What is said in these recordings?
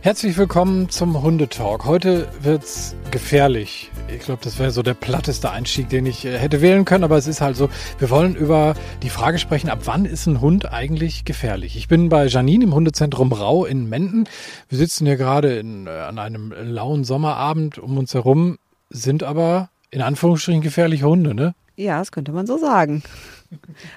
Herzlich willkommen zum Hundetalk. Heute wird's gefährlich. Ich glaube, das wäre so der platteste Einstieg, den ich äh, hätte wählen können, aber es ist halt so. Wir wollen über die Frage sprechen, ab wann ist ein Hund eigentlich gefährlich? Ich bin bei Janine im Hundezentrum Rau in Menden. Wir sitzen hier gerade in, äh, an einem lauen Sommerabend. Um uns herum sind aber in Anführungsstrichen gefährliche Hunde, ne? Ja, das könnte man so sagen.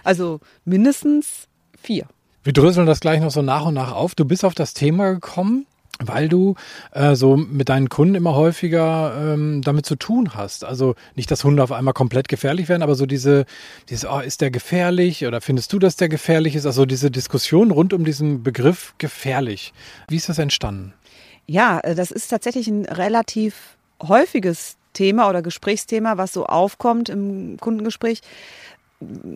Also mindestens vier. Wir dröseln das gleich noch so nach und nach auf. Du bist auf das Thema gekommen, weil du äh, so mit deinen Kunden immer häufiger ähm, damit zu tun hast. Also nicht, dass Hunde auf einmal komplett gefährlich werden, aber so diese, dieses, oh, ist der gefährlich oder findest du, dass der gefährlich ist? Also diese Diskussion rund um diesen Begriff gefährlich. Wie ist das entstanden? Ja, äh, das ist tatsächlich ein relativ häufiges Thema oder Gesprächsthema, was so aufkommt im Kundengespräch.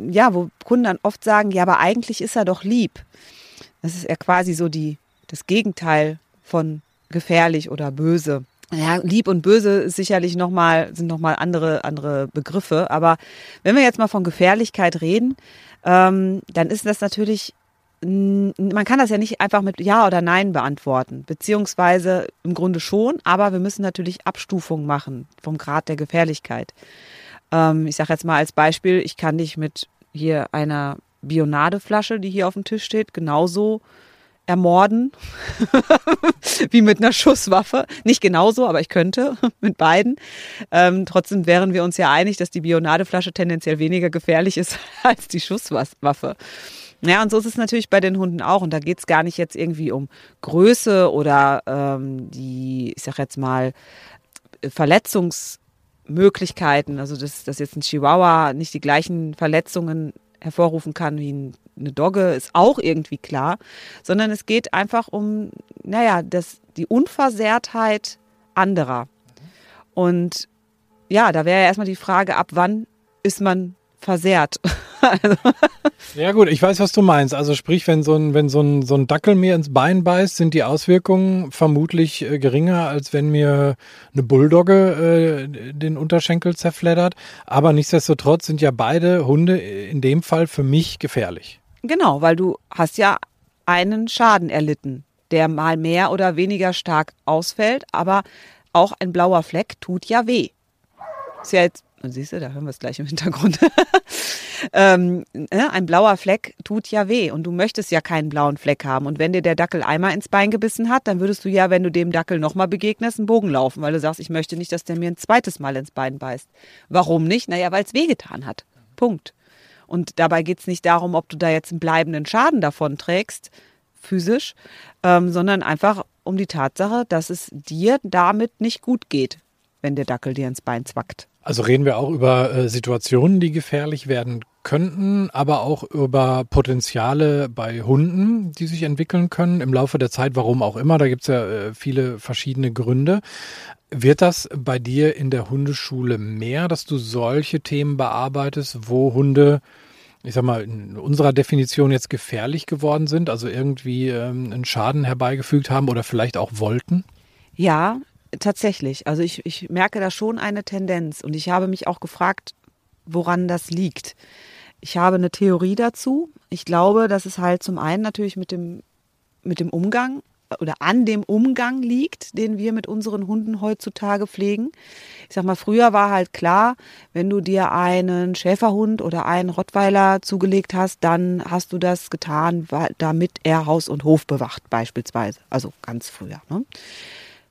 Ja, wo Kunden dann oft sagen, ja, aber eigentlich ist er doch lieb. Das ist ja quasi so die, das Gegenteil von gefährlich oder böse. Ja, lieb und böse ist sicherlich noch mal, sind nochmal andere, andere Begriffe. Aber wenn wir jetzt mal von Gefährlichkeit reden, ähm, dann ist das natürlich, man kann das ja nicht einfach mit Ja oder Nein beantworten. Beziehungsweise im Grunde schon, aber wir müssen natürlich Abstufungen machen vom Grad der Gefährlichkeit. Ähm, ich sage jetzt mal als Beispiel, ich kann dich mit hier einer Bionadeflasche, die hier auf dem Tisch steht, genauso ermorden, wie mit einer Schusswaffe. Nicht genauso, aber ich könnte mit beiden. Ähm, trotzdem wären wir uns ja einig, dass die Bionadeflasche tendenziell weniger gefährlich ist als die Schusswaffe. Ja, und so ist es natürlich bei den Hunden auch. Und da geht es gar nicht jetzt irgendwie um Größe oder ähm, die, ich sag jetzt mal, Verletzungsmöglichkeiten. Also, dass, dass jetzt ein Chihuahua nicht die gleichen Verletzungen hervorrufen kann wie ein eine Dogge ist auch irgendwie klar, sondern es geht einfach um, naja, das, die Unversehrtheit anderer. Und ja, da wäre ja erstmal die Frage, ab wann ist man versehrt? ja gut, ich weiß, was du meinst. Also sprich, wenn so ein, wenn so ein, so ein Dackel mir ins Bein beißt, sind die Auswirkungen vermutlich äh, geringer, als wenn mir eine Bulldogge äh, den Unterschenkel zerfleddert. Aber nichtsdestotrotz sind ja beide Hunde in dem Fall für mich gefährlich. Genau, weil du hast ja einen Schaden erlitten, der mal mehr oder weniger stark ausfällt, aber auch ein blauer Fleck tut ja weh. Ist ja jetzt, siehst du, da hören wir es gleich im Hintergrund. ähm, ne, ein blauer Fleck tut ja weh und du möchtest ja keinen blauen Fleck haben. Und wenn dir der Dackel einmal ins Bein gebissen hat, dann würdest du ja, wenn du dem Dackel nochmal begegnest, einen Bogen laufen, weil du sagst, ich möchte nicht, dass der mir ein zweites Mal ins Bein beißt. Warum nicht? Naja, weil es wehgetan hat. Punkt. Und dabei geht es nicht darum, ob du da jetzt einen bleibenden Schaden davon trägst, physisch, ähm, sondern einfach um die Tatsache, dass es dir damit nicht gut geht, wenn der Dackel dir ins Bein zwackt. Also reden wir auch über äh, Situationen, die gefährlich werden könnten, aber auch über Potenziale bei Hunden, die sich entwickeln können im Laufe der Zeit, warum auch immer. Da gibt es ja äh, viele verschiedene Gründe. Wird das bei dir in der Hundeschule mehr, dass du solche Themen bearbeitest, wo Hunde ich sag mal, in unserer Definition jetzt gefährlich geworden sind, also irgendwie ähm, einen Schaden herbeigefügt haben oder vielleicht auch wollten? Ja, tatsächlich. Also ich, ich merke da schon eine Tendenz und ich habe mich auch gefragt, woran das liegt. Ich habe eine Theorie dazu. Ich glaube, dass es halt zum einen natürlich mit dem, mit dem Umgang oder an dem Umgang liegt, den wir mit unseren Hunden heutzutage pflegen. Ich sag mal, früher war halt klar, wenn du dir einen Schäferhund oder einen Rottweiler zugelegt hast, dann hast du das getan, damit er Haus und Hof bewacht, beispielsweise. Also ganz früher. Ne?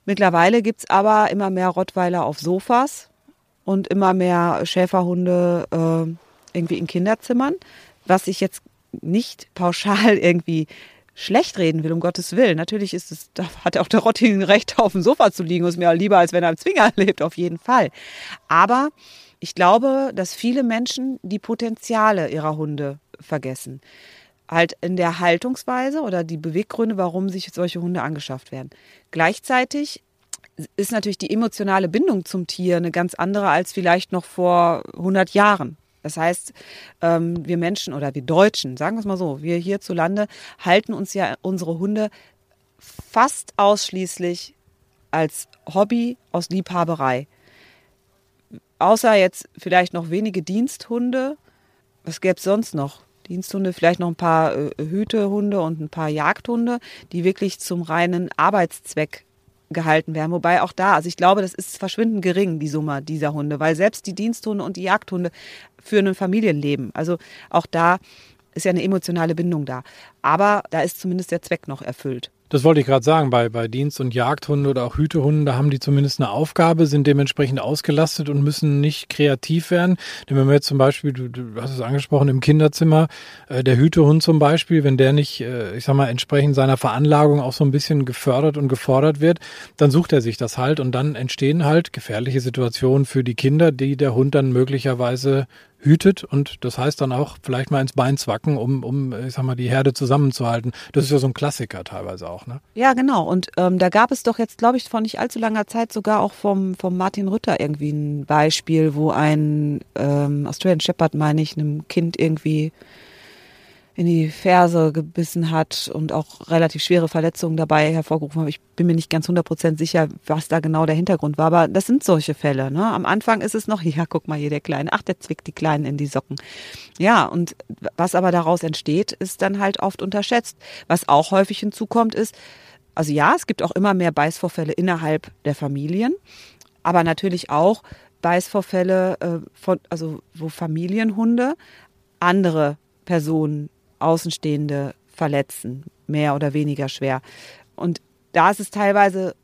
Mittlerweile gibt's aber immer mehr Rottweiler auf Sofas und immer mehr Schäferhunde äh, irgendwie in Kinderzimmern, was ich jetzt nicht pauschal irgendwie schlecht reden will, um Gottes Willen. Natürlich ist es, da hat auch der Rotti ein Recht, auf dem Sofa zu liegen, ist mir lieber, als wenn er im Zwinger lebt, auf jeden Fall. Aber ich glaube, dass viele Menschen die Potenziale ihrer Hunde vergessen. Halt in der Haltungsweise oder die Beweggründe, warum sich solche Hunde angeschafft werden. Gleichzeitig ist natürlich die emotionale Bindung zum Tier eine ganz andere als vielleicht noch vor 100 Jahren. Das heißt, ähm, wir Menschen oder wir Deutschen, sagen wir es mal so, wir hierzulande halten uns ja unsere Hunde fast ausschließlich als Hobby aus Liebhaberei. Außer jetzt vielleicht noch wenige Diensthunde. Was gäbe es sonst noch? Diensthunde, vielleicht noch ein paar äh, Hütehunde und ein paar Jagdhunde, die wirklich zum reinen Arbeitszweck gehalten werden. Wobei auch da, also ich glaube, das ist verschwindend gering, die Summe dieser Hunde, weil selbst die Diensthunde und die Jagdhunde führen ein Familienleben. Also auch da ist ja eine emotionale Bindung da. Aber da ist zumindest der Zweck noch erfüllt. Das wollte ich gerade sagen, bei, bei Dienst- und Jagdhunden oder auch Hütehunden, da haben die zumindest eine Aufgabe, sind dementsprechend ausgelastet und müssen nicht kreativ werden. Denn wenn wir jetzt zum Beispiel, du, du hast es angesprochen, im Kinderzimmer, äh, der Hütehund zum Beispiel, wenn der nicht, äh, ich sag mal, entsprechend seiner Veranlagung auch so ein bisschen gefördert und gefordert wird, dann sucht er sich das halt und dann entstehen halt gefährliche Situationen für die Kinder, die der Hund dann möglicherweise hütet und das heißt dann auch vielleicht mal ins Bein zwacken, um, um ich sag mal, die Herde zusammenzuhalten. Das ist ja so ein Klassiker teilweise auch, ne? Ja, genau. Und ähm, da gab es doch jetzt, glaube ich, vor nicht allzu langer Zeit sogar auch vom, vom Martin Rütter irgendwie ein Beispiel, wo ein ähm, Australian Shepherd, meine ich, einem Kind irgendwie in die Ferse gebissen hat und auch relativ schwere Verletzungen dabei hervorgerufen hat. Ich bin mir nicht ganz 100% sicher, was da genau der Hintergrund war, aber das sind solche Fälle. Ne? Am Anfang ist es noch, ja, guck mal hier der Kleine, ach, der zwickt die Kleinen in die Socken. Ja, und was aber daraus entsteht, ist dann halt oft unterschätzt. Was auch häufig hinzukommt, ist, also ja, es gibt auch immer mehr Beißvorfälle innerhalb der Familien, aber natürlich auch Beißvorfälle, äh, von, also wo Familienhunde andere Personen Außenstehende verletzen, mehr oder weniger schwer. Und da ist es teilweise,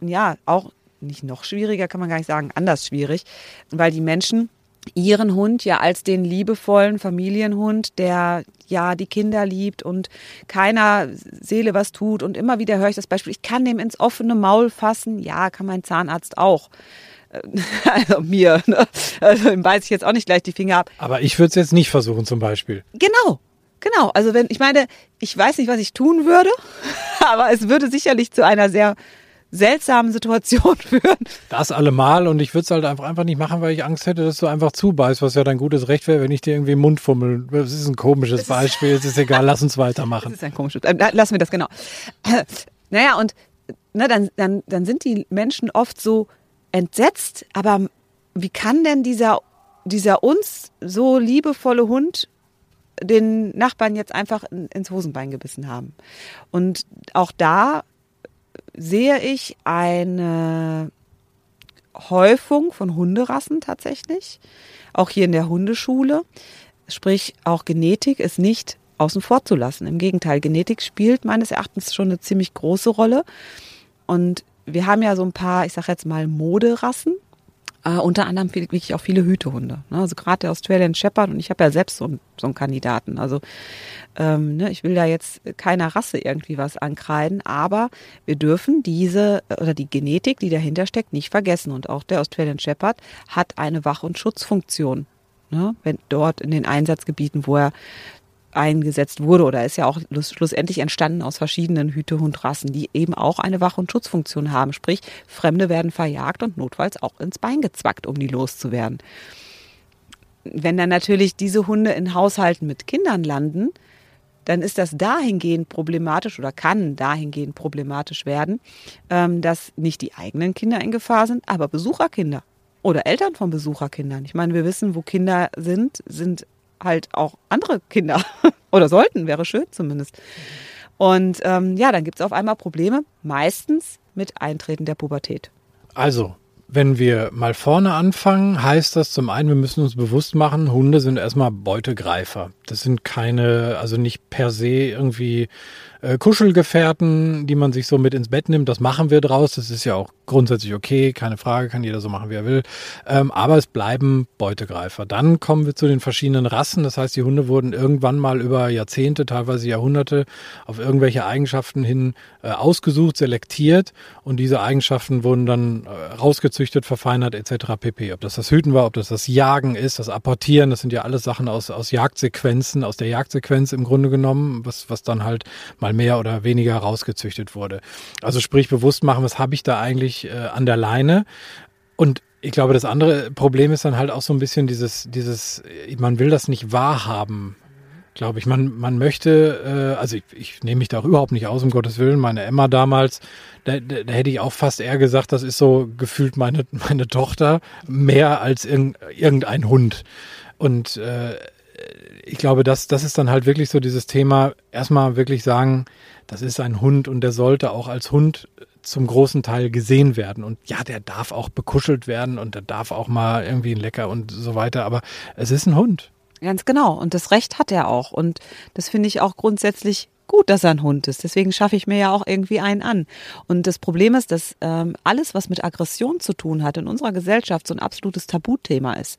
ja, auch nicht noch schwieriger, kann man gar nicht sagen, anders schwierig, weil die Menschen ihren Hund ja als den liebevollen Familienhund, der ja die Kinder liebt und keiner Seele was tut. Und immer wieder höre ich das Beispiel, ich kann dem ins offene Maul fassen. Ja, kann mein Zahnarzt auch. Also mir, ne? also dem beiß ich jetzt auch nicht gleich die Finger ab. Aber ich würde es jetzt nicht versuchen zum Beispiel. Genau, Genau, also wenn, ich meine, ich weiß nicht, was ich tun würde, aber es würde sicherlich zu einer sehr seltsamen Situation führen. Das allemal und ich würde es halt einfach, einfach nicht machen, weil ich Angst hätte, dass du einfach zubeißt, was ja dein gutes Recht wäre, wenn ich dir irgendwie im Mund fummel. Das ist ein komisches ist, Beispiel, es ist egal, lass uns weitermachen. Das ist ein komisches, äh, lassen wir das genau. Naja, und ne, dann, dann, dann sind die Menschen oft so entsetzt, aber wie kann denn dieser, dieser uns so liebevolle Hund den Nachbarn jetzt einfach ins Hosenbein gebissen haben. Und auch da sehe ich eine Häufung von Hunderassen tatsächlich, auch hier in der Hundeschule. Sprich, auch Genetik ist nicht außen vor zu lassen. Im Gegenteil, Genetik spielt meines Erachtens schon eine ziemlich große Rolle. Und wir haben ja so ein paar, ich sage jetzt mal, Moderassen, äh, unter anderem wirklich auch viele Hütehunde. Ne? Also gerade der Australian Shepherd und ich habe ja selbst so, einen, so einen Kandidaten. Also ähm, ne, ich will da jetzt keiner Rasse irgendwie was ankreiden, aber wir dürfen diese oder die Genetik, die dahinter steckt, nicht vergessen. Und auch der Australian Shepherd hat eine Wach- und Schutzfunktion. Ne? Wenn dort in den Einsatzgebieten, wo er eingesetzt wurde oder ist ja auch schlussendlich entstanden aus verschiedenen Hütehundrassen, die eben auch eine Wach- und Schutzfunktion haben. Sprich, Fremde werden verjagt und notfalls auch ins Bein gezwackt, um die loszuwerden. Wenn dann natürlich diese Hunde in Haushalten mit Kindern landen, dann ist das dahingehend problematisch oder kann dahingehend problematisch werden, ähm, dass nicht die eigenen Kinder in Gefahr sind, aber Besucherkinder oder Eltern von Besucherkindern. Ich meine, wir wissen, wo Kinder sind, sind halt auch andere Kinder oder sollten, wäre schön zumindest. Und ähm, ja, dann gibt es auf einmal Probleme, meistens mit Eintreten der Pubertät. Also, wenn wir mal vorne anfangen, heißt das zum einen, wir müssen uns bewusst machen, Hunde sind erstmal Beutegreifer. Das sind keine, also nicht per se irgendwie äh, Kuschelgefährten, die man sich so mit ins Bett nimmt. Das machen wir draus. Das ist ja auch grundsätzlich okay, keine Frage, kann jeder so machen, wie er will. Ähm, aber es bleiben Beutegreifer. Dann kommen wir zu den verschiedenen Rassen. Das heißt, die Hunde wurden irgendwann mal über Jahrzehnte, teilweise Jahrhunderte auf irgendwelche Eigenschaften hin äh, ausgesucht, selektiert und diese Eigenschaften wurden dann äh, rausgezüchtet, verfeinert etc. pp. Ob das das Hüten war, ob das das Jagen ist, das Apportieren, das sind ja alles Sachen aus, aus Jagdsequenzen, aus der Jagdsequenz im Grunde genommen, was, was dann halt mal mehr oder weniger rausgezüchtet wurde. Also sprich bewusst machen, was habe ich da eigentlich äh, an der Leine und ich glaube, das andere Problem ist dann halt auch so ein bisschen dieses, dieses, man will das nicht wahrhaben glaube ich. Man, man möchte, äh, also ich, ich nehme mich da auch überhaupt nicht aus, um Gottes Willen. Meine Emma damals, da, da, da hätte ich auch fast eher gesagt, das ist so gefühlt meine, meine Tochter, mehr als irg irgendein Hund. Und äh, ich glaube, das, das ist dann halt wirklich so dieses Thema, erstmal wirklich sagen, das ist ein Hund und der sollte auch als Hund zum großen Teil gesehen werden. Und ja, der darf auch bekuschelt werden und der darf auch mal irgendwie ein Lecker und so weiter, aber es ist ein Hund. Ganz genau. Und das Recht hat er auch. Und das finde ich auch grundsätzlich gut, dass er ein Hund ist. Deswegen schaffe ich mir ja auch irgendwie einen an. Und das Problem ist, dass ähm, alles, was mit Aggression zu tun hat, in unserer Gesellschaft so ein absolutes Tabuthema ist.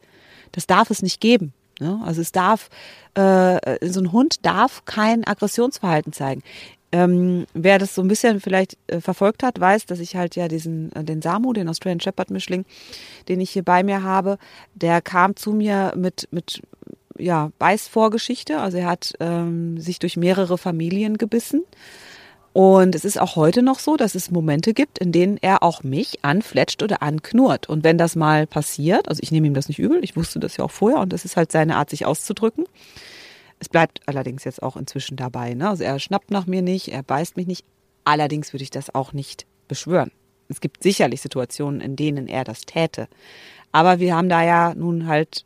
Das darf es nicht geben. Ne? Also es darf, äh, so ein Hund darf kein Aggressionsverhalten zeigen. Ähm, wer das so ein bisschen vielleicht äh, verfolgt hat, weiß, dass ich halt ja diesen, äh, den Samu, den Australian Shepherd Mischling, den ich hier bei mir habe, der kam zu mir mit, mit ja, Beißvorgeschichte. Also er hat ähm, sich durch mehrere Familien gebissen. Und es ist auch heute noch so, dass es Momente gibt, in denen er auch mich anfletscht oder anknurrt. Und wenn das mal passiert, also ich nehme ihm das nicht übel, ich wusste das ja auch vorher und das ist halt seine Art, sich auszudrücken. Es bleibt allerdings jetzt auch inzwischen dabei. Ne? Also er schnappt nach mir nicht, er beißt mich nicht. Allerdings würde ich das auch nicht beschwören. Es gibt sicherlich Situationen, in denen er das täte. Aber wir haben da ja nun halt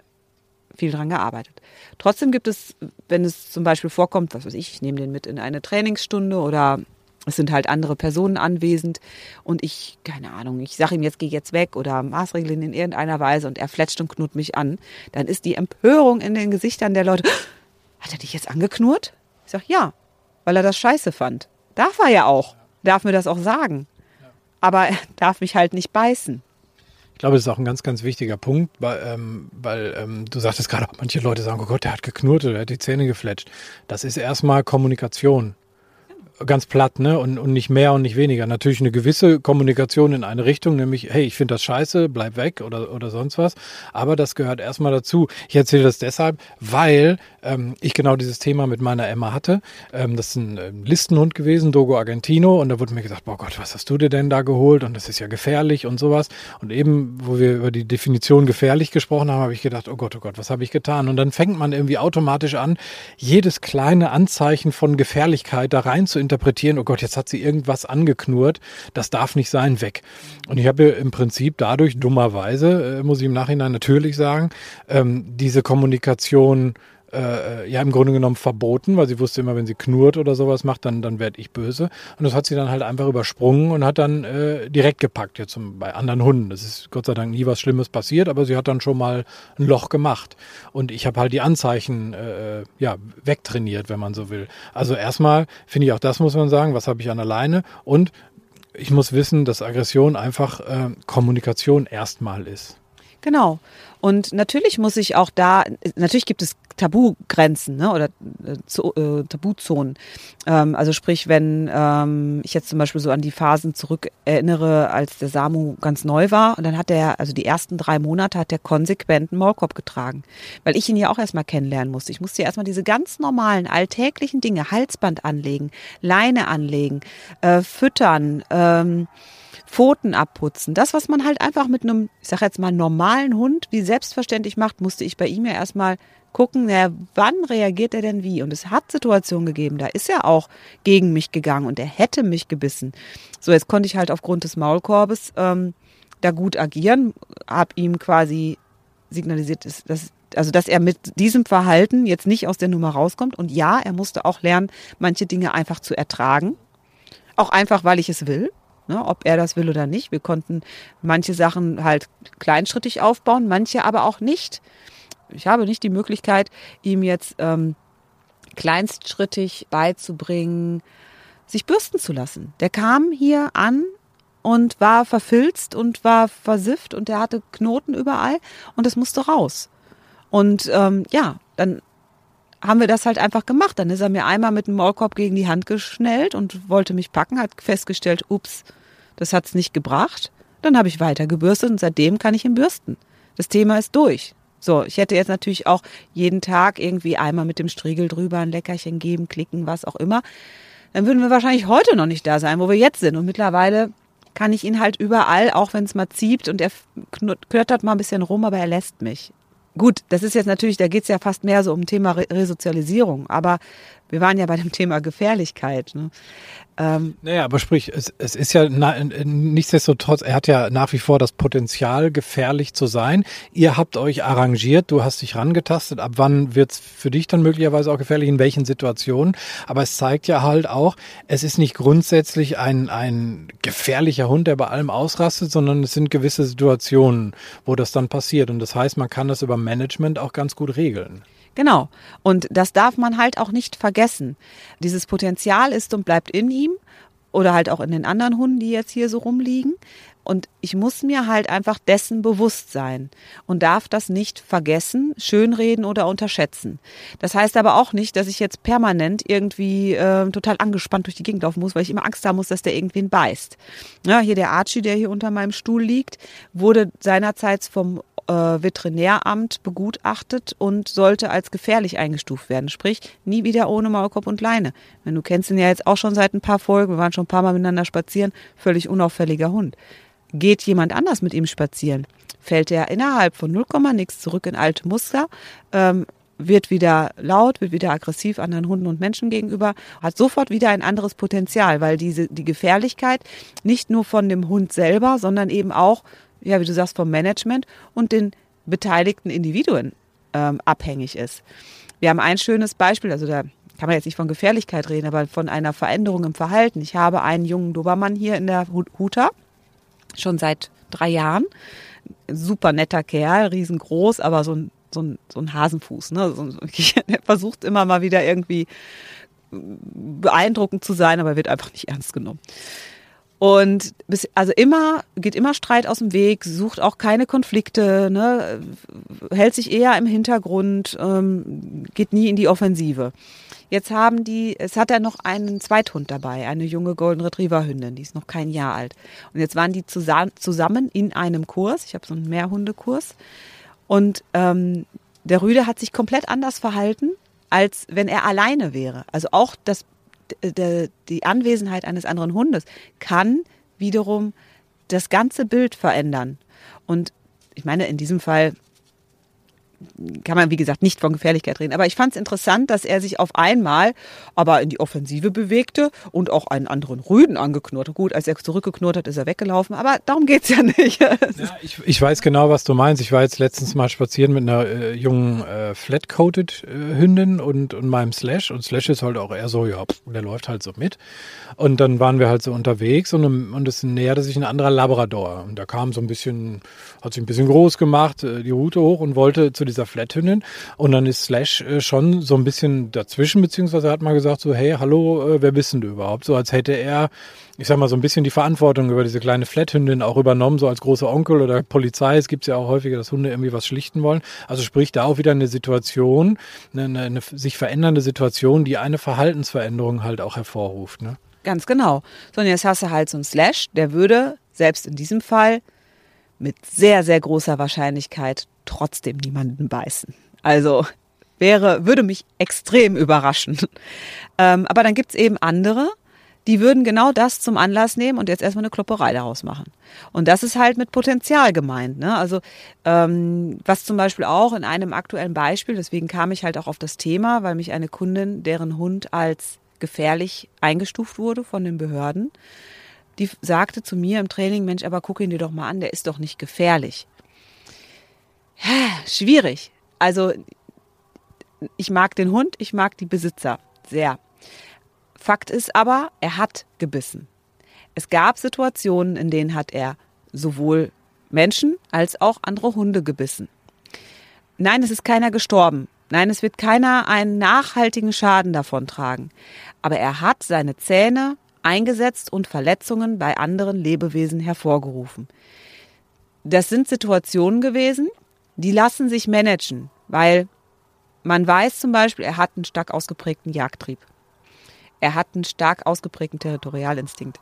viel dran gearbeitet. Trotzdem gibt es, wenn es zum Beispiel vorkommt, was weiß ich, ich nehme den mit in eine Trainingsstunde oder es sind halt andere Personen anwesend und ich, keine Ahnung, ich sage ihm jetzt, geh jetzt weg oder maßregeln in irgendeiner Weise und er fletscht und knurrt mich an, dann ist die Empörung in den Gesichtern der Leute, hat er dich jetzt angeknurrt? Ich sage, ja, weil er das scheiße fand. Darf er ja auch, darf mir das auch sagen. Aber er darf mich halt nicht beißen. Ich glaube, das ist auch ein ganz, ganz wichtiger Punkt, weil, ähm, weil ähm, du sagtest gerade, manche Leute sagen, oh Gott, der hat geknurrt oder der hat die Zähne gefletscht. Das ist erstmal Kommunikation ganz platt, ne? Und, und nicht mehr und nicht weniger. Natürlich eine gewisse Kommunikation in eine Richtung, nämlich, hey, ich finde das scheiße, bleib weg oder, oder sonst was. Aber das gehört erstmal dazu. Ich erzähle das deshalb, weil ähm, ich genau dieses Thema mit meiner Emma hatte. Ähm, das ist ein äh, Listenhund gewesen, Dogo Argentino. Und da wurde mir gesagt, boah Gott, was hast du dir denn da geholt? Und das ist ja gefährlich und sowas. Und eben, wo wir über die Definition gefährlich gesprochen haben, habe ich gedacht, oh Gott, oh Gott, was habe ich getan? Und dann fängt man irgendwie automatisch an, jedes kleine Anzeichen von Gefährlichkeit da rein zu interpretieren, oh Gott, jetzt hat sie irgendwas angeknurrt, das darf nicht sein, weg. Und ich habe im Prinzip dadurch, dummerweise, äh, muss ich im Nachhinein natürlich sagen, ähm, diese Kommunikation äh, ja im Grunde genommen verboten, weil sie wusste immer, wenn sie knurrt oder sowas macht, dann, dann werde ich böse. Und das hat sie dann halt einfach übersprungen und hat dann äh, direkt gepackt, jetzt bei anderen Hunden. Das ist Gott sei Dank nie was Schlimmes passiert, aber sie hat dann schon mal ein Loch gemacht. Und ich habe halt die Anzeichen äh, ja, wegtrainiert, wenn man so will. Also erstmal finde ich auch das muss man sagen, was habe ich an alleine und ich muss wissen, dass Aggression einfach äh, Kommunikation erstmal ist. Genau. Und natürlich muss ich auch da, natürlich gibt es Tabugrenzen ne, oder äh, äh, Tabuzonen. Ähm, also sprich, wenn ähm, ich jetzt zum Beispiel so an die Phasen zurück erinnere, als der Samu ganz neu war, und dann hat er, also die ersten drei Monate hat er konsequent einen Maulkorb getragen, weil ich ihn ja auch erstmal kennenlernen musste. Ich musste ja erstmal diese ganz normalen, alltäglichen Dinge, Halsband anlegen, Leine anlegen, äh, füttern, ähm, Pfoten abputzen. Das, was man halt einfach mit einem, ich sag jetzt mal, normalen Hund wie selbstverständlich macht, musste ich bei ihm ja erstmal gucken, na, wann reagiert er denn wie? Und es hat Situationen gegeben, da ist er auch gegen mich gegangen und er hätte mich gebissen. So, jetzt konnte ich halt aufgrund des Maulkorbes ähm, da gut agieren, habe ihm quasi signalisiert, dass, also dass er mit diesem Verhalten jetzt nicht aus der Nummer rauskommt. Und ja, er musste auch lernen, manche Dinge einfach zu ertragen. Auch einfach, weil ich es will ne, ob er das will oder nicht. Wir konnten manche Sachen halt kleinschrittig aufbauen, manche aber auch nicht. Ich habe nicht die Möglichkeit, ihm jetzt ähm, kleinstschrittig beizubringen, sich bürsten zu lassen. Der kam hier an und war verfilzt und war versifft und der hatte Knoten überall und das musste raus. Und ähm, ja, dann haben wir das halt einfach gemacht. Dann ist er mir einmal mit dem Maulkorb gegen die Hand geschnellt und wollte mich packen, hat festgestellt, ups, das hat's nicht gebracht. Dann habe ich weiter gebürstet und seitdem kann ich ihn bürsten. Das Thema ist durch. So, ich hätte jetzt natürlich auch jeden Tag irgendwie einmal mit dem Striegel drüber ein Leckerchen geben, klicken, was auch immer. Dann würden wir wahrscheinlich heute noch nicht da sein, wo wir jetzt sind. Und mittlerweile kann ich ihn halt überall, auch wenn es mal zieht und er knöttert mal ein bisschen rum, aber er lässt mich. Gut, das ist jetzt natürlich, da geht es ja fast mehr so um Thema Resozialisierung. Aber wir waren ja bei dem Thema Gefährlichkeit. Ne? Ähm, naja, aber sprich, es, es ist ja na, nichtsdestotrotz, er hat ja nach wie vor das Potenzial, gefährlich zu sein. Ihr habt euch arrangiert, du hast dich rangetastet. Ab wann wird's für dich dann möglicherweise auch gefährlich, in welchen Situationen? Aber es zeigt ja halt auch, es ist nicht grundsätzlich ein, ein gefährlicher Hund, der bei allem ausrastet, sondern es sind gewisse Situationen, wo das dann passiert. Und das heißt, man kann das über Management auch ganz gut regeln. Genau. Und das darf man halt auch nicht vergessen. Dieses Potenzial ist und bleibt in ihm oder halt auch in den anderen Hunden, die jetzt hier so rumliegen. Und ich muss mir halt einfach dessen bewusst sein und darf das nicht vergessen, schönreden oder unterschätzen. Das heißt aber auch nicht, dass ich jetzt permanent irgendwie äh, total angespannt durch die Gegend laufen muss, weil ich immer Angst haben muss, dass der irgendwen beißt. Ja, hier der Archie, der hier unter meinem Stuhl liegt, wurde seinerzeit vom äh, Veterinäramt begutachtet und sollte als gefährlich eingestuft werden. Sprich, nie wieder ohne Maulkorb und Leine. Wenn du kennst ihn ja jetzt auch schon seit ein paar Folgen, wir waren schon ein paar Mal miteinander spazieren, völlig unauffälliger Hund. Geht jemand anders mit ihm spazieren, fällt er innerhalb von 0, nix zurück in alte Muster, ähm, wird wieder laut, wird wieder aggressiv anderen Hunden und Menschen gegenüber, hat sofort wieder ein anderes Potenzial, weil diese, die Gefährlichkeit nicht nur von dem Hund selber, sondern eben auch ja, wie du sagst, vom Management und den beteiligten Individuen ähm, abhängig ist. Wir haben ein schönes Beispiel, also da kann man jetzt nicht von Gefährlichkeit reden, aber von einer Veränderung im Verhalten. Ich habe einen jungen Dobermann hier in der Huta, schon seit drei Jahren. Super netter Kerl, riesengroß, aber so ein, so ein, so ein Hasenfuß. Ne? So, er versucht immer mal wieder irgendwie beeindruckend zu sein, aber wird einfach nicht ernst genommen. Und bis, also immer, geht immer Streit aus dem Weg, sucht auch keine Konflikte, ne, hält sich eher im Hintergrund, ähm, geht nie in die Offensive. Jetzt haben die, es hat er noch einen Zweithund dabei, eine junge Golden Retriever Hündin, die ist noch kein Jahr alt. Und jetzt waren die zusammen in einem Kurs, ich habe so einen Mehrhundekurs. Und ähm, der Rüde hat sich komplett anders verhalten, als wenn er alleine wäre. Also auch das die Anwesenheit eines anderen Hundes kann wiederum das ganze Bild verändern. Und ich meine, in diesem Fall kann man, wie gesagt, nicht von Gefährlichkeit reden. Aber ich fand es interessant, dass er sich auf einmal aber in die Offensive bewegte und auch einen anderen Rüden angeknurrt hat. Gut, als er zurückgeknurrt hat, ist er weggelaufen, aber darum geht es ja nicht. Ja, ich, ich, weiß genau, was du meinst. Ich war jetzt letztens mal spazieren mit einer äh, jungen äh, Flat-Coated-Hündin äh, und, und meinem Slash. Und Slash ist halt auch eher so, ja, der läuft halt so mit. Und dann waren wir halt so unterwegs und, und es näherte sich ein anderer Labrador. Und da kam so ein bisschen, hat sich ein bisschen groß gemacht, äh, die Route hoch und wollte zu dieser Flathündin. Und dann ist Slash äh, schon so ein bisschen dazwischen, beziehungsweise hat mal gesagt so, hey, hallo, äh, wer bist denn du überhaupt? So als hätte er, ich sag mal, so ein bisschen die Verantwortung über diese kleine Flathündin auch übernommen, so als großer Onkel oder Polizei. Es gibt ja auch häufiger, dass Hunde irgendwie was schlichten wollen. Also sprich da auch wieder eine Situation, eine, eine, eine sich verändernde Situation, die eine Verhaltensveränderung halt auch hervorruft. Ne? Ganz genau. So, und jetzt hast du halt so einen Slash, der würde selbst in diesem Fall mit sehr, sehr großer Wahrscheinlichkeit trotzdem niemanden beißen. Also wäre, würde mich extrem überraschen. Ähm, aber dann gibt's eben andere, die würden genau das zum Anlass nehmen und jetzt erstmal eine Klopperei daraus machen. Und das ist halt mit Potenzial gemeint. Ne? Also ähm, was zum Beispiel auch in einem aktuellen Beispiel, deswegen kam ich halt auch auf das Thema, weil mich eine Kundin, deren Hund als gefährlich eingestuft wurde von den Behörden, die sagte zu mir im Training, Mensch, aber guck ihn dir doch mal an, der ist doch nicht gefährlich. Schwierig. Also ich mag den Hund, ich mag die Besitzer sehr. Fakt ist aber, er hat gebissen. Es gab Situationen, in denen hat er sowohl Menschen als auch andere Hunde gebissen. Nein, es ist keiner gestorben. Nein, es wird keiner einen nachhaltigen Schaden davon tragen. Aber er hat seine Zähne eingesetzt und Verletzungen bei anderen Lebewesen hervorgerufen. Das sind Situationen gewesen, die lassen sich managen, weil man weiß zum Beispiel, er hat einen stark ausgeprägten Jagdtrieb. Er hat einen stark ausgeprägten Territorialinstinkt.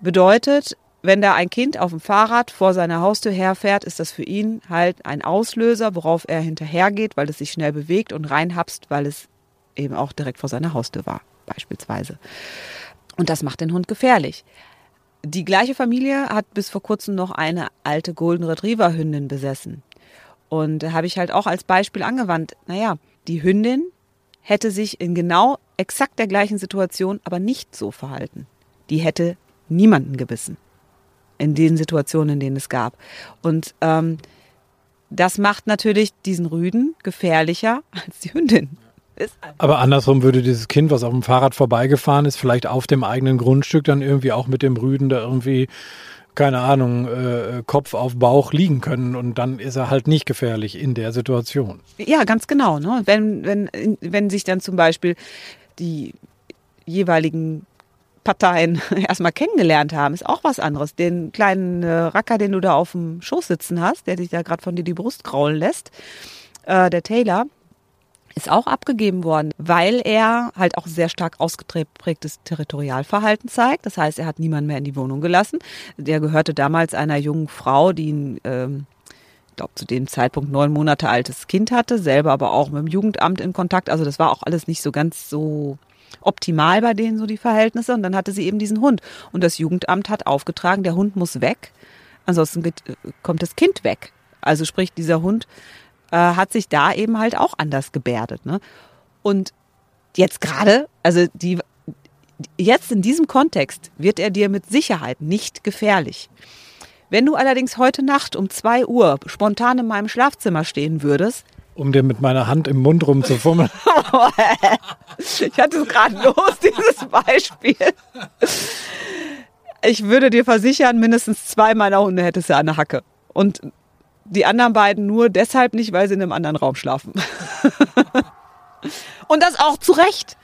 Bedeutet, wenn da ein Kind auf dem Fahrrad vor seiner Haustür herfährt, ist das für ihn halt ein Auslöser, worauf er hinterhergeht, weil es sich schnell bewegt und reinhapst, weil es eben auch direkt vor seiner Haustür war, beispielsweise. Und das macht den Hund gefährlich. Die gleiche Familie hat bis vor kurzem noch eine alte Golden Retriever Hündin besessen. Und da habe ich halt auch als Beispiel angewandt, naja, die Hündin hätte sich in genau exakt der gleichen Situation aber nicht so verhalten. Die hätte niemanden gebissen. In den Situationen, in denen es gab. Und ähm, das macht natürlich diesen Rüden gefährlicher als die Hündin. Aber andersrum würde dieses Kind, was auf dem Fahrrad vorbeigefahren ist, vielleicht auf dem eigenen Grundstück dann irgendwie auch mit dem Rüden da irgendwie keine Ahnung, äh, Kopf auf Bauch liegen können und dann ist er halt nicht gefährlich in der Situation. Ja, ganz genau. Ne? Wenn, wenn, wenn sich dann zum Beispiel die jeweiligen Parteien erstmal kennengelernt haben, ist auch was anderes. Den kleinen äh, Racker, den du da auf dem Schoß sitzen hast, der dich da gerade von dir die Brust kraulen lässt, äh, der Taylor, ist auch abgegeben worden, weil er halt auch sehr stark ausgeprägtes Territorialverhalten zeigt. Das heißt, er hat niemanden mehr in die Wohnung gelassen. Der gehörte damals einer jungen Frau, die ein, ähm, glaube, zu dem Zeitpunkt neun Monate altes Kind hatte, selber aber auch mit dem Jugendamt in Kontakt. Also das war auch alles nicht so ganz so optimal bei denen so die Verhältnisse. Und dann hatte sie eben diesen Hund. Und das Jugendamt hat aufgetragen, der Hund muss weg. Ansonsten kommt das Kind weg. Also sprich, dieser Hund äh, hat sich da eben halt auch anders gebärdet. Ne? Und jetzt gerade, also die, jetzt in diesem Kontext wird er dir mit Sicherheit nicht gefährlich. Wenn du allerdings heute Nacht um zwei Uhr spontan in meinem Schlafzimmer stehen würdest, um dir mit meiner Hand im Mund rumzufummeln. ich hatte es gerade los, dieses Beispiel. Ich würde dir versichern, mindestens zwei meiner Hunde hättest du der Hacke. Und die anderen beiden nur deshalb nicht, weil sie in einem anderen Raum schlafen. und das auch zu Recht.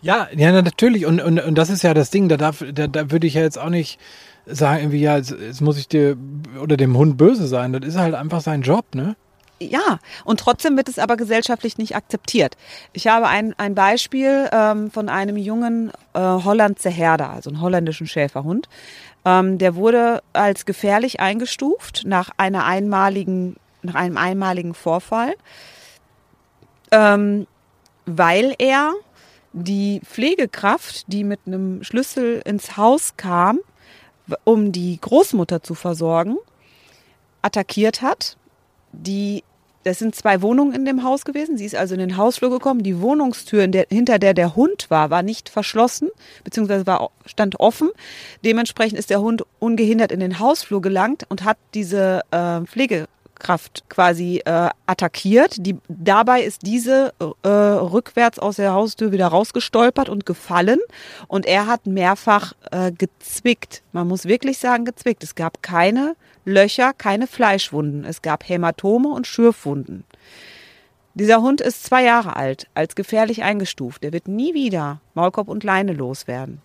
Ja, ja, natürlich. Und, und, und das ist ja das Ding. Da, darf, da, da würde ich ja jetzt auch nicht sagen, irgendwie, ja, jetzt, jetzt muss ich dir oder dem Hund böse sein. Das ist halt einfach sein Job, ne? Ja, und trotzdem wird es aber gesellschaftlich nicht akzeptiert. Ich habe ein, ein Beispiel ähm, von einem jungen äh, Hollandse Herder, also einen holländischen Schäferhund. Ähm, der wurde als gefährlich eingestuft nach einer einmaligen, nach einem einmaligen Vorfall, ähm, weil er die Pflegekraft, die mit einem Schlüssel ins Haus kam, um die Großmutter zu versorgen, attackiert hat, die das sind zwei Wohnungen in dem Haus gewesen. Sie ist also in den Hausflur gekommen. Die Wohnungstür, der, hinter der der Hund war, war nicht verschlossen, beziehungsweise war, stand offen. Dementsprechend ist der Hund ungehindert in den Hausflur gelangt und hat diese äh, Pflegekraft quasi äh, attackiert. Die, dabei ist diese äh, rückwärts aus der Haustür wieder rausgestolpert und gefallen. Und er hat mehrfach äh, gezwickt. Man muss wirklich sagen, gezwickt. Es gab keine Löcher, keine Fleischwunden. Es gab Hämatome und Schürfwunden. Dieser Hund ist zwei Jahre alt, als gefährlich eingestuft. Er wird nie wieder Maulkorb und Leine loswerden.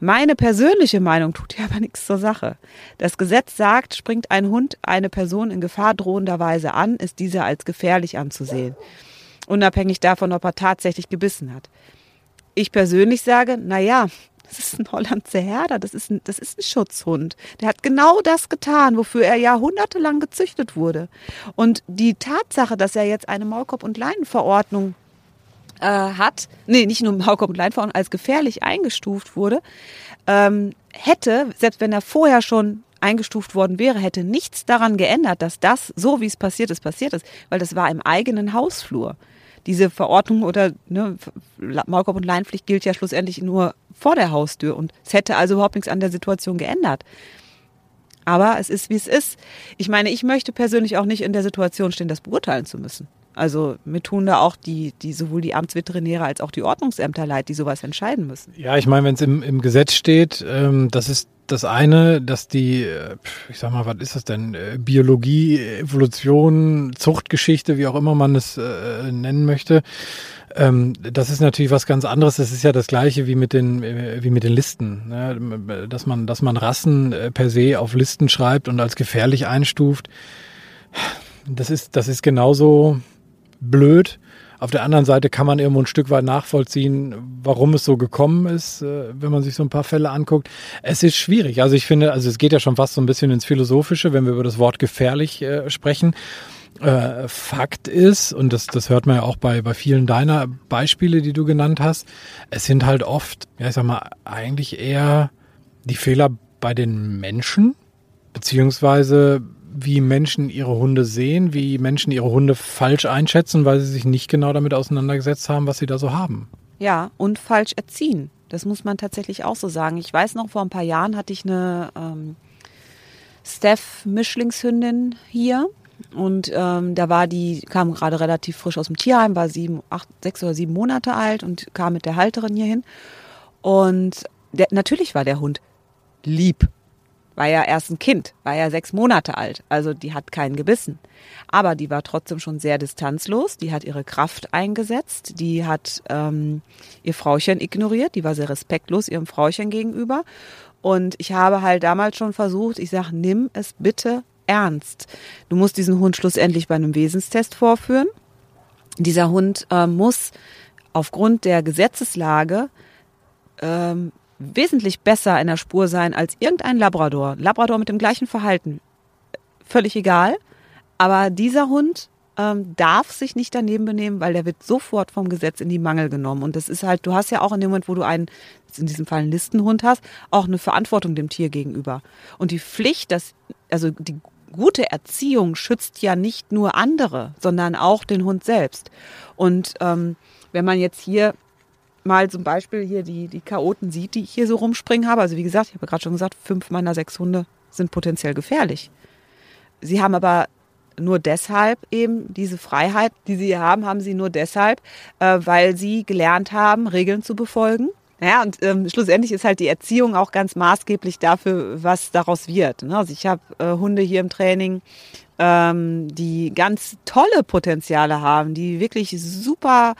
Meine persönliche Meinung tut hier aber nichts zur Sache. Das Gesetz sagt, springt ein Hund eine Person in Gefahr drohender Weise an, ist dieser als gefährlich anzusehen. Unabhängig davon, ob er tatsächlich gebissen hat. Ich persönlich sage, na ja, das ist ein Hollandser Herder, das ist ein, das ist ein Schutzhund. Der hat genau das getan, wofür er jahrhundertelang gezüchtet wurde. Und die Tatsache, dass er jetzt eine Maulkorb- und Leinenverordnung äh, hat, nee, nicht nur Maulkorb- und Leinenverordnung, als gefährlich eingestuft wurde, ähm, hätte, selbst wenn er vorher schon eingestuft worden wäre, hätte nichts daran geändert, dass das, so wie es passiert ist, passiert ist, weil das war im eigenen Hausflur diese Verordnung oder ne, Maulkorb- und Leinpflicht gilt ja schlussendlich nur vor der Haustür und es hätte also überhaupt nichts an der Situation geändert. Aber es ist, wie es ist. Ich meine, ich möchte persönlich auch nicht in der Situation stehen, das beurteilen zu müssen. Also mir tun da auch die, die sowohl die Amtsveterinäre als auch die Ordnungsämter leid, die sowas entscheiden müssen. Ja, ich meine, wenn es im, im Gesetz steht, ähm, das ist das eine, dass die, äh, ich sag mal, was ist das denn? Äh, Biologie, Evolution, Zuchtgeschichte, wie auch immer man es äh, nennen möchte. Ähm, das ist natürlich was ganz anderes. Das ist ja das Gleiche wie mit den, äh, wie mit den Listen. Ne? Dass man, dass man Rassen per se auf Listen schreibt und als gefährlich einstuft. Das ist, das ist genauso blöd. Auf der anderen Seite kann man irgendwo ein Stück weit nachvollziehen, warum es so gekommen ist, äh, wenn man sich so ein paar Fälle anguckt. Es ist schwierig. Also ich finde, also es geht ja schon fast so ein bisschen ins Philosophische, wenn wir über das Wort gefährlich äh, sprechen. Äh, Fakt ist, und das, das hört man ja auch bei, bei vielen deiner Beispiele, die du genannt hast, es sind halt oft, ja, ich sag mal, eigentlich eher die Fehler bei den Menschen, beziehungsweise wie Menschen ihre Hunde sehen, wie Menschen ihre Hunde falsch einschätzen, weil sie sich nicht genau damit auseinandergesetzt haben, was sie da so haben. Ja, und falsch erziehen. Das muss man tatsächlich auch so sagen. Ich weiß noch, vor ein paar Jahren hatte ich eine ähm, Steph-Mischlingshündin hier. Und ähm, da war die, kam gerade relativ frisch aus dem Tierheim, war sieben, acht, sechs oder sieben Monate alt und kam mit der Halterin hier hin. Und der, natürlich war der Hund lieb. War ja erst ein Kind, war ja sechs Monate alt. Also die hat keinen gebissen. Aber die war trotzdem schon sehr distanzlos. Die hat ihre Kraft eingesetzt. Die hat ähm, ihr Frauchen ignoriert. Die war sehr respektlos ihrem Frauchen gegenüber. Und ich habe halt damals schon versucht, ich sage, nimm es bitte ernst. Du musst diesen Hund schlussendlich bei einem Wesenstest vorführen. Dieser Hund äh, muss aufgrund der Gesetzeslage ähm, wesentlich besser in der Spur sein als irgendein Labrador. Labrador mit dem gleichen Verhalten. Völlig egal. Aber dieser Hund ähm, darf sich nicht daneben benehmen, weil der wird sofort vom Gesetz in die Mangel genommen. Und das ist halt, du hast ja auch in dem Moment, wo du einen, in diesem Fall einen Listenhund hast, auch eine Verantwortung dem Tier gegenüber. Und die Pflicht, dass, also die gute Erziehung schützt ja nicht nur andere, sondern auch den Hund selbst. Und ähm, wenn man jetzt hier mal zum Beispiel hier die, die Chaoten sieht, die ich hier so rumspringen habe, also wie gesagt, ich habe gerade schon gesagt, fünf meiner sechs Hunde sind potenziell gefährlich. Sie haben aber nur deshalb eben diese Freiheit, die sie hier haben, haben sie nur deshalb, äh, weil sie gelernt haben, Regeln zu befolgen. Ja, und ähm, schlussendlich ist halt die Erziehung auch ganz maßgeblich dafür, was daraus wird. Ne? Also ich habe äh, Hunde hier im Training, ähm, die ganz tolle Potenziale haben, die wirklich super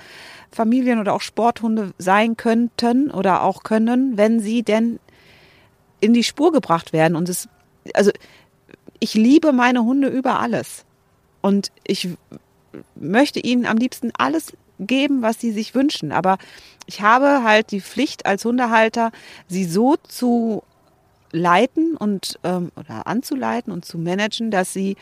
Familien- oder auch Sporthunde sein könnten oder auch können, wenn sie denn in die Spur gebracht werden. Und es, also ich liebe meine Hunde über alles. Und ich möchte ihnen am liebsten alles geben, was sie sich wünschen. Aber ich habe halt die Pflicht als Hundehalter, sie so zu leiten und ähm, oder anzuleiten und zu managen, dass sie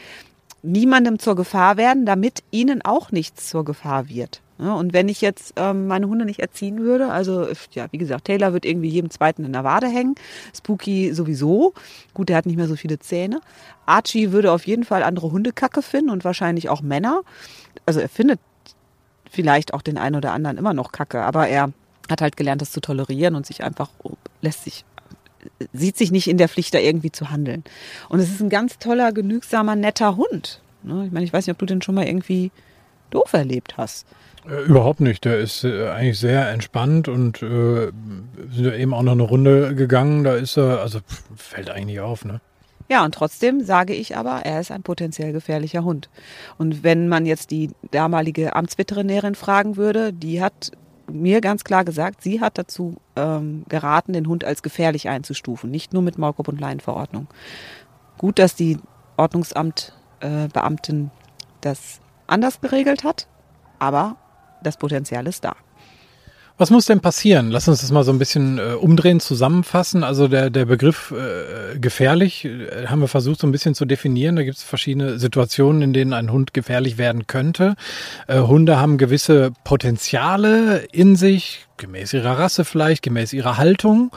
niemandem zur Gefahr werden, damit ihnen auch nichts zur Gefahr wird. Ja, und wenn ich jetzt ähm, meine Hunde nicht erziehen würde, also ja, wie gesagt, Taylor wird irgendwie jedem zweiten in der Wade hängen, Spooky sowieso, gut, der hat nicht mehr so viele Zähne. Archie würde auf jeden Fall andere Hundekacke finden und wahrscheinlich auch Männer. Also er findet vielleicht auch den einen oder anderen immer noch Kacke, aber er hat halt gelernt, das zu tolerieren und sich einfach lässt sich sieht sich nicht in der Pflicht, da irgendwie zu handeln. Und es ist ein ganz toller, genügsamer, netter Hund. Ne? Ich meine, ich weiß nicht, ob du den schon mal irgendwie doof erlebt hast. Äh, überhaupt nicht. Der ist äh, eigentlich sehr entspannt und äh, sind eben auch noch eine Runde gegangen. Da ist er, also fällt eigentlich auf, ne? Ja, und trotzdem sage ich aber, er ist ein potenziell gefährlicher Hund. Und wenn man jetzt die damalige Amtsveterinärin fragen würde, die hat mir ganz klar gesagt, sie hat dazu ähm, geraten, den Hund als gefährlich einzustufen, nicht nur mit Maulkorb- und Leinenverordnung. Gut, dass die Ordnungsamtbeamtin äh, das anders geregelt hat, aber das Potenzial ist da. Was muss denn passieren? Lass uns das mal so ein bisschen äh, umdrehen, zusammenfassen. Also der, der Begriff äh, gefährlich äh, haben wir versucht so ein bisschen zu definieren. Da gibt es verschiedene Situationen, in denen ein Hund gefährlich werden könnte. Äh, Hunde haben gewisse Potenziale in sich, gemäß ihrer Rasse vielleicht, gemäß ihrer Haltung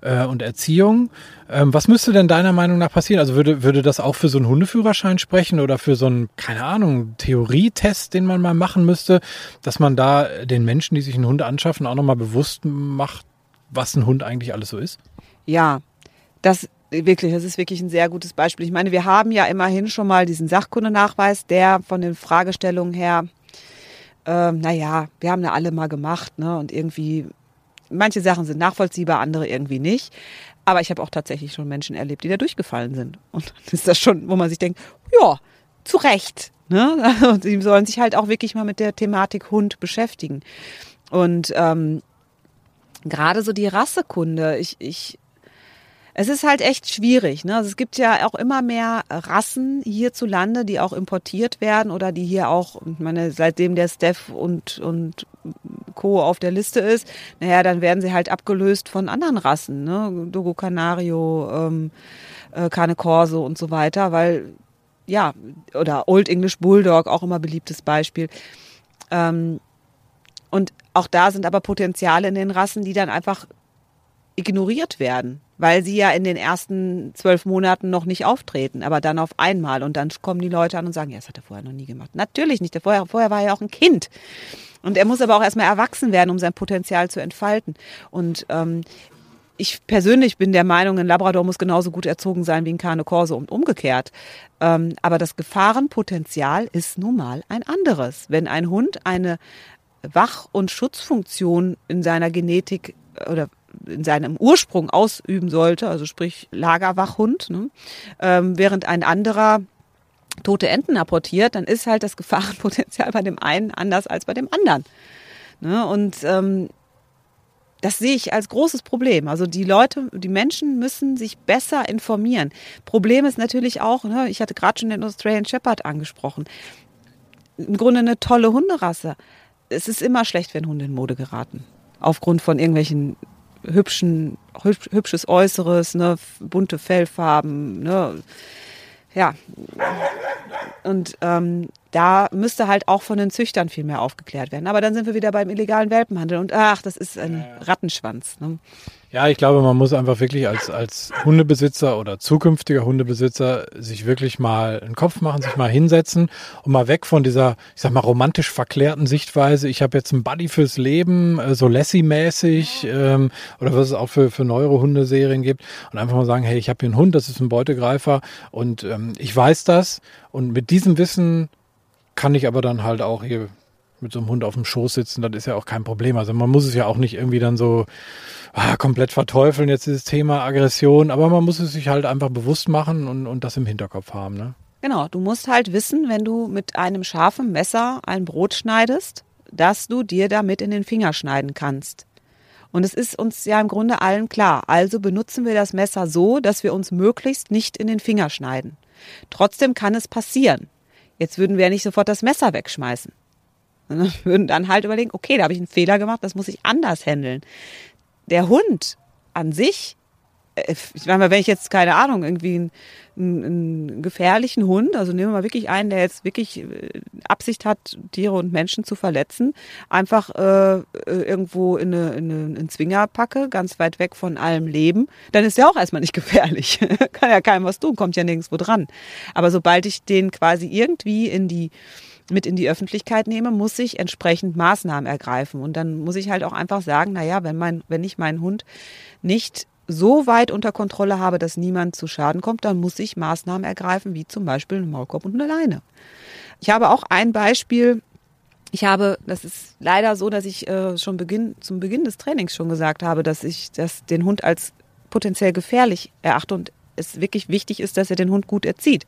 äh, und Erziehung. Ähm, was müsste denn deiner Meinung nach passieren? Also würde, würde das auch für so einen Hundeführerschein sprechen oder für so einen, keine Ahnung, Theorietest, den man mal machen müsste, dass man da den Menschen, die sich einen Hund anschaffen, auch nochmal bewusst macht, was ein Hund eigentlich alles so ist? Ja, das wirklich, das ist wirklich ein sehr gutes Beispiel. Ich meine, wir haben ja immerhin schon mal diesen Sachkundenachweis, der von den Fragestellungen her ähm, naja, wir haben ja alle mal gemacht, ne? Und irgendwie, manche Sachen sind nachvollziehbar, andere irgendwie nicht. Aber ich habe auch tatsächlich schon Menschen erlebt, die da durchgefallen sind. Und dann ist das schon, wo man sich denkt, ja, zu Recht. Ne? Und sie sollen sich halt auch wirklich mal mit der Thematik Hund beschäftigen. Und ähm, gerade so die Rassekunde, ich, ich es ist halt echt schwierig. Ne? Also es gibt ja auch immer mehr Rassen hierzulande, die auch importiert werden oder die hier auch, ich meine, seitdem der Steph und, und Co. auf der Liste ist, naja, dann werden sie halt abgelöst von anderen Rassen, ne? Dogo Canario, ähm, äh, Cane Corso und so weiter, weil, ja, oder Old English Bulldog, auch immer beliebtes Beispiel. Ähm, und auch da sind aber Potenziale in den Rassen, die dann einfach ignoriert werden weil sie ja in den ersten zwölf Monaten noch nicht auftreten, aber dann auf einmal und dann kommen die Leute an und sagen, ja, das hat er vorher noch nie gemacht. Natürlich nicht, vorher, vorher war er ja auch ein Kind. Und er muss aber auch erstmal erwachsen werden, um sein Potenzial zu entfalten. Und ähm, ich persönlich bin der Meinung, ein Labrador muss genauso gut erzogen sein wie ein Cane Corso und umgekehrt. Ähm, aber das Gefahrenpotenzial ist nun mal ein anderes. Wenn ein Hund eine Wach- und Schutzfunktion in seiner Genetik äh, oder in seinem Ursprung ausüben sollte, also sprich Lagerwachhund, ne? ähm, während ein anderer tote Enten apportiert, dann ist halt das Gefahrenpotenzial bei dem einen anders als bei dem anderen. Ne? Und ähm, das sehe ich als großes Problem. Also die Leute, die Menschen müssen sich besser informieren. Problem ist natürlich auch, ne, ich hatte gerade schon den Australian Shepherd angesprochen. Im Grunde eine tolle Hunderasse. Es ist immer schlecht, wenn Hunde in Mode geraten. Aufgrund von irgendwelchen hübschen, hübsches Äußeres, ne, bunte Fellfarben, ne, ja. Und ähm, da müsste halt auch von den Züchtern viel mehr aufgeklärt werden. Aber dann sind wir wieder beim illegalen Welpenhandel und ach, das ist ein Rattenschwanz. Ne? Ja, ich glaube, man muss einfach wirklich als, als Hundebesitzer oder zukünftiger Hundebesitzer sich wirklich mal einen Kopf machen, sich mal hinsetzen und mal weg von dieser, ich sag mal, romantisch verklärten Sichtweise. Ich habe jetzt einen Buddy fürs Leben, äh, so Lassie-mäßig ähm, oder was es auch für, für neuere Hundeserien gibt und einfach mal sagen, hey, ich habe hier einen Hund, das ist ein Beutegreifer und ähm, ich weiß das und mit diesem Wissen kann ich aber dann halt auch hier mit so einem Hund auf dem Schoß sitzen, das ist ja auch kein Problem. Also man muss es ja auch nicht irgendwie dann so ah, komplett verteufeln, jetzt dieses Thema Aggression, aber man muss es sich halt einfach bewusst machen und, und das im Hinterkopf haben. Ne? Genau, du musst halt wissen, wenn du mit einem scharfen Messer ein Brot schneidest, dass du dir damit in den Finger schneiden kannst. Und es ist uns ja im Grunde allen klar. Also benutzen wir das Messer so, dass wir uns möglichst nicht in den Finger schneiden. Trotzdem kann es passieren. Jetzt würden wir ja nicht sofort das Messer wegschmeißen. Wir würden dann halt überlegen, okay, da habe ich einen Fehler gemacht, das muss ich anders handeln. Der Hund an sich äh, ich meine, wenn ich jetzt, keine Ahnung, irgendwie einen, einen, gefährlichen Hund, also nehmen wir mal wirklich einen, der jetzt wirklich äh, Absicht hat, Tiere und Menschen zu verletzen, einfach äh, äh, irgendwo in, eine, in einen Zwinger packe, ganz weit weg von allem Leben, dann ist der auch erstmal nicht gefährlich. Kann ja keinem was tun, kommt ja nirgendwo dran. Aber sobald ich den quasi irgendwie in die mit in die Öffentlichkeit nehme, muss ich entsprechend Maßnahmen ergreifen. Und dann muss ich halt auch einfach sagen, naja, wenn mein, wenn ich meinen Hund nicht so weit unter Kontrolle habe, dass niemand zu Schaden kommt, dann muss ich Maßnahmen ergreifen, wie zum Beispiel einen Maulkorb und eine Leine. Ich habe auch ein Beispiel. Ich habe, das ist leider so, dass ich äh, schon Beginn, zum Beginn des Trainings schon gesagt habe, dass ich das, den Hund als potenziell gefährlich erachte und es wirklich wichtig ist, dass er den Hund gut erzieht.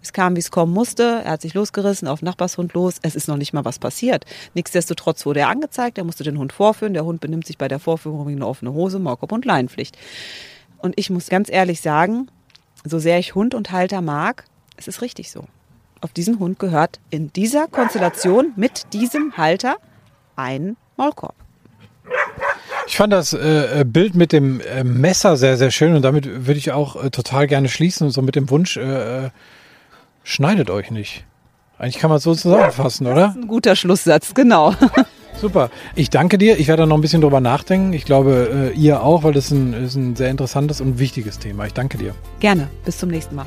Es kam, wie es kommen musste. Er hat sich losgerissen, auf Nachbarshund los. Es ist noch nicht mal was passiert. Nichtsdestotrotz wurde er angezeigt. Er musste den Hund vorführen. Der Hund benimmt sich bei der Vorführung wie eine offene Hose, Maulkorb und Leinenpflicht. Und ich muss ganz ehrlich sagen, so sehr ich Hund und Halter mag, es ist richtig so. Auf diesen Hund gehört in dieser Konstellation mit diesem Halter ein Maulkorb. Ich fand das äh, äh, Bild mit dem äh, Messer sehr, sehr schön und damit würde ich auch äh, total gerne schließen, so mit dem Wunsch, äh, äh schneidet euch nicht. Eigentlich kann man es so zusammenfassen, oder? Das ist ein guter Schlusssatz, genau. Super. Ich danke dir. Ich werde da noch ein bisschen drüber nachdenken. Ich glaube, ihr auch, weil das ist ein, ist ein sehr interessantes und wichtiges Thema. Ich danke dir. Gerne. Bis zum nächsten Mal.